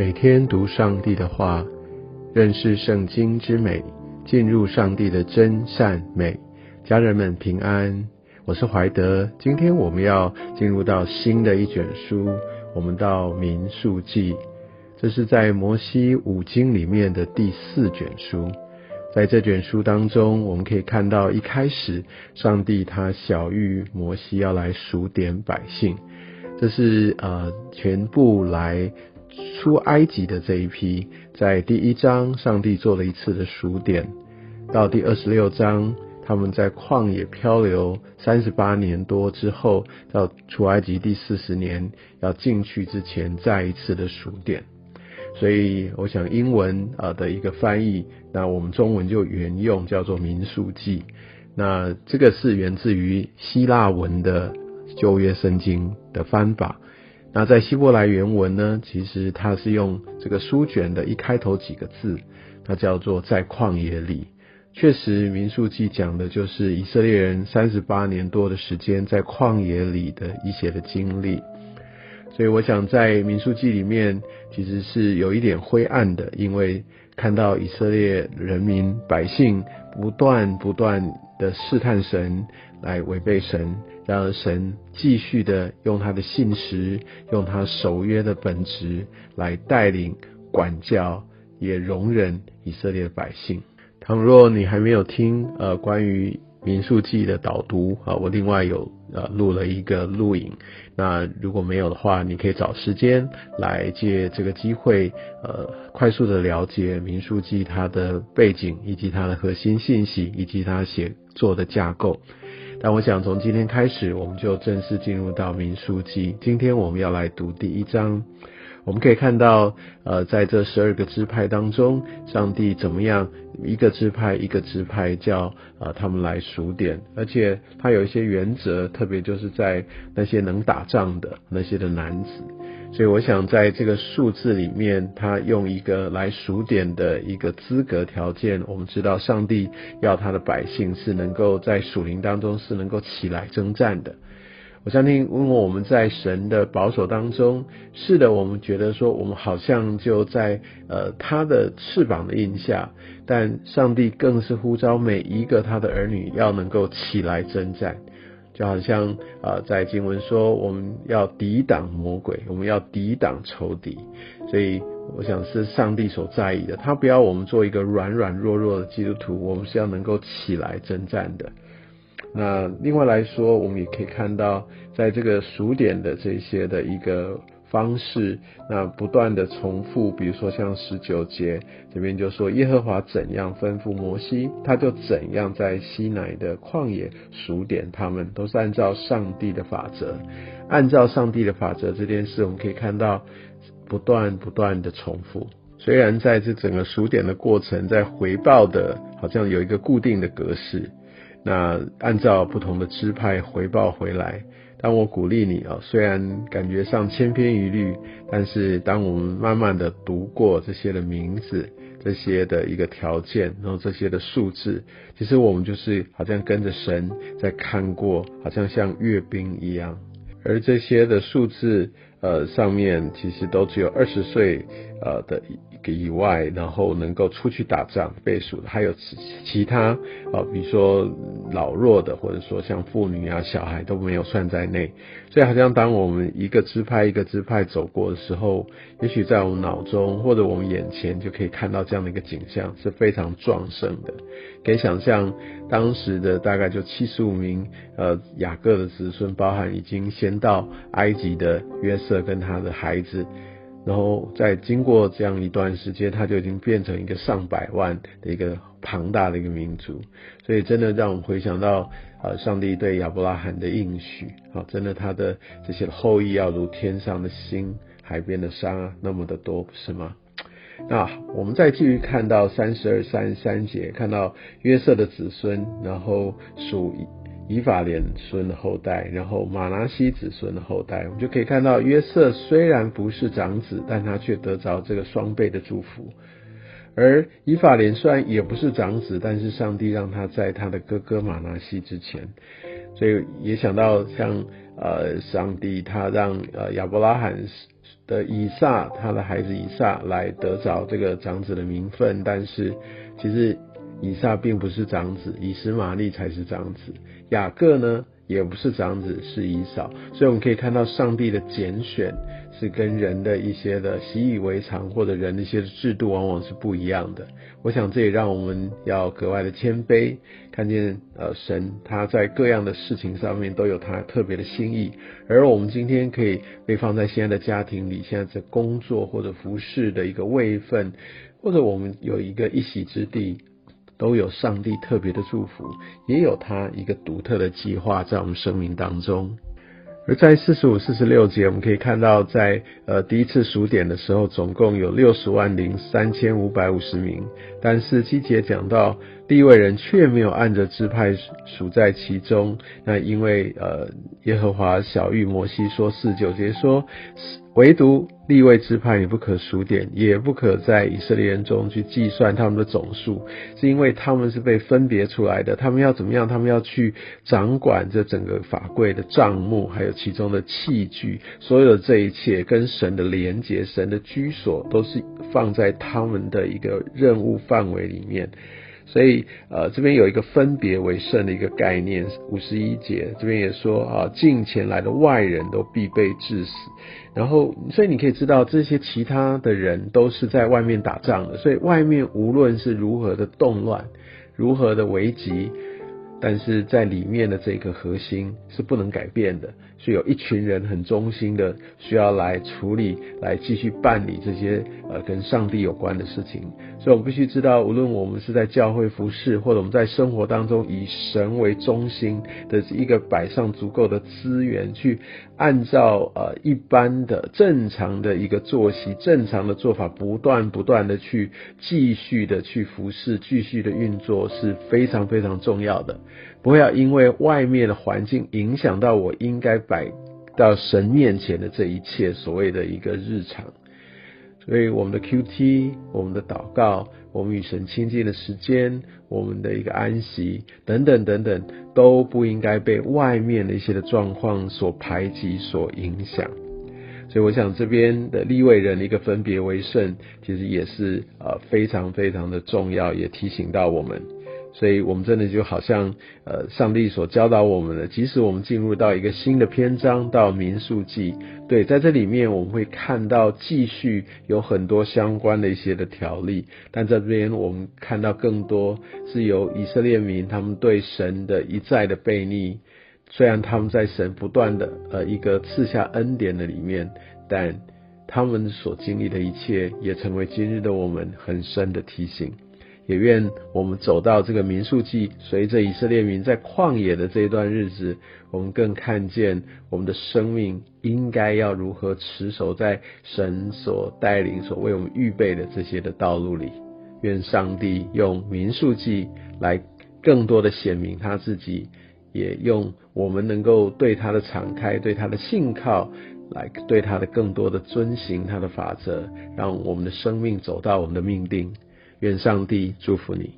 每天读上帝的话，认识圣经之美，进入上帝的真善美。家人们平安，我是怀德。今天我们要进入到新的一卷书，我们到民数记，这是在摩西五经里面的第四卷书。在这卷书当中，我们可以看到一开始，上帝他小谕摩西要来数点百姓，这是呃全部来。出埃及的这一批，在第一章，上帝做了一次的数点；到第二十六章，他们在旷野漂流三十八年多之后，到出埃及第四十年要进去之前，再一次的数点。所以，我想英文啊的一个翻译，那我们中文就原用叫做《民数记》。那这个是源自于希腊文的旧约圣经的翻法。那在希伯来原文呢，其实它是用这个书卷的一开头几个字，它叫做在旷野里。确实，民数记讲的就是以色列人三十八年多的时间在旷野里的一些的经历。所以，我想在民数记里面其实是有一点灰暗的，因为看到以色列人民百姓不断不断的试探神，来违背神。让神继续的用他的信实，用他守约的本质来带领、管教，也容忍以色列的百姓。倘若你还没有听呃关于民数记的导读啊，我另外有呃录了一个录影。那如果没有的话，你可以找时间来借这个机会，呃，快速的了解民数记它的背景，以及它的核心信息，以及它写作的架构。但我想从今天开始，我们就正式进入到民书记。今天我们要来读第一章。我们可以看到，呃，在这十二个支派当中，上帝怎么样一个支派一个支派叫呃他们来数点，而且他有一些原则，特别就是在那些能打仗的那些的男子。所以我想，在这个数字里面，他用一个来数点的一个资格条件。我们知道，上帝要他的百姓是能够在属灵当中是能够起来征战的。我相信，问我们在神的保守当中，是的，我们觉得说，我们好像就在呃他的翅膀的印下，但上帝更是呼召每一个他的儿女要能够起来征战。就好像啊，在经文说，我们要抵挡魔鬼，我们要抵挡仇敌，所以我想是上帝所在意的。他不要我们做一个软软弱弱的基督徒，我们是要能够起来征战的。那另外来说，我们也可以看到，在这个数点的这些的一个。方式，那不断的重复，比如说像十九节这边就说耶和华怎样吩咐摩西，他就怎样在西乃的旷野数点他们，都是按照上帝的法则，按照上帝的法则这件事，我们可以看到不断不断的重复。虽然在这整个数点的过程，在回报的好像有一个固定的格式，那按照不同的支派回报回来。当我鼓励你啊，虽然感觉上千篇一律，但是当我们慢慢的读过这些的名字、这些的一个条件，然后这些的数字，其实我们就是好像跟着神在看过，好像像阅兵一样。而这些的数字，呃，上面其实都只有二十岁，呃的一个。以外，然后能够出去打仗倍数的，还有其其他啊，比如说老弱的，或者说像妇女啊、小孩都没有算在内。所以，好像当我们一个支派一个支派走过的时候，也许在我们脑中或者我们眼前就可以看到这样的一个景象，是非常壮盛的。可以想象，当时的大概就七十五名呃雅各的子孙，包含已经先到埃及的约瑟跟他的孩子。然后在经过这样一段时间，他就已经变成一个上百万的一个庞大的一个民族，所以真的让我们回想到呃，上帝对亚伯拉罕的应许啊，真的他的这些后裔要如天上的星、海边的沙那么的多，不是吗？那我们再继续看到三十二、三三节，看到约瑟的子孙，然后属。以法莲孙的后代，然后马拿西子孙的后代，我们就可以看到约瑟虽然不是长子，但他却得着这个双倍的祝福；而以法莲虽然也不是长子，但是上帝让他在他的哥哥马拿西之前。所以也想到像呃，上帝他让呃亚伯拉罕的以撒他的孩子以撒来得着这个长子的名分，但是其实以撒并不是长子，以实玛利才是长子，雅各呢？也不是长子，是以扫，所以我们可以看到上帝的拣选是跟人的一些的习以为常或者人的一些制度往往是不一样的。我想这也让我们要格外的谦卑，看见呃神他在各样的事情上面都有他特别的心意，而我们今天可以被放在现在的家庭里，现在在工作或者服饰的一个位分，或者我们有一个一席之地。都有上帝特别的祝福，也有他一个独特的计划在我们生命当中。而在四十五、四十六节，我们可以看到，在呃第一次数点的时候，总共有六十万零三千五百五十名，但是七节讲到第位人却没有按着支派数在其中。那因为呃耶和华小玉摩西说四九节说。唯独立位支派，也不可数点，也不可在以色列人中去计算他们的总数，是因为他们是被分别出来的。他们要怎么样？他们要去掌管这整个法柜的账目，还有其中的器具，所有的这一切跟神的连结、神的居所，都是放在他们的一个任务范围里面。所以，呃，这边有一个分别为圣的一个概念。五十一节这边也说啊，近前来的外人都必被致死。然后，所以你可以知道，这些其他的人都是在外面打仗的。所以，外面无论是如何的动乱，如何的危急。但是在里面的这个核心是不能改变的，是有一群人很忠心的，需要来处理、来继续办理这些呃跟上帝有关的事情。所以，我们必须知道，无论我们是在教会服侍，或者我们在生活当中以神为中心的一个摆上足够的资源，去按照呃一般的正常的一个作息、正常的做法，不断不断的去继续的去服侍、继续的运作，是非常非常重要的。不要因为外面的环境影响到我应该摆到神面前的这一切所谓的一个日常，所以我们的 Q T、我们的祷告、我们与神亲近的时间、我们的一个安息等等等等，都不应该被外面的一些的状况所排挤、所影响。所以我想这边的立位人一个分别为圣，其实也是呃非常非常的重要，也提醒到我们。所以，我们真的就好像，呃，上帝所教导我们的，即使我们进入到一个新的篇章，到民数记，对，在这里面我们会看到继续有很多相关的一些的条例，但这边我们看到更多是由以色列民他们对神的一再的背逆，虽然他们在神不断的呃一个赐下恩典的里面，但他们所经历的一切，也成为今日的我们很深的提醒。也愿我们走到这个民数记，随着以色列民在旷野的这一段日子，我们更看见我们的生命应该要如何持守在神所带领、所为我们预备的这些的道路里。愿上帝用民数记来更多的显明他自己，也用我们能够对他的敞开、对他的信靠，来对他的更多的遵行他的法则，让我们的生命走到我们的命定。愿上帝祝福你。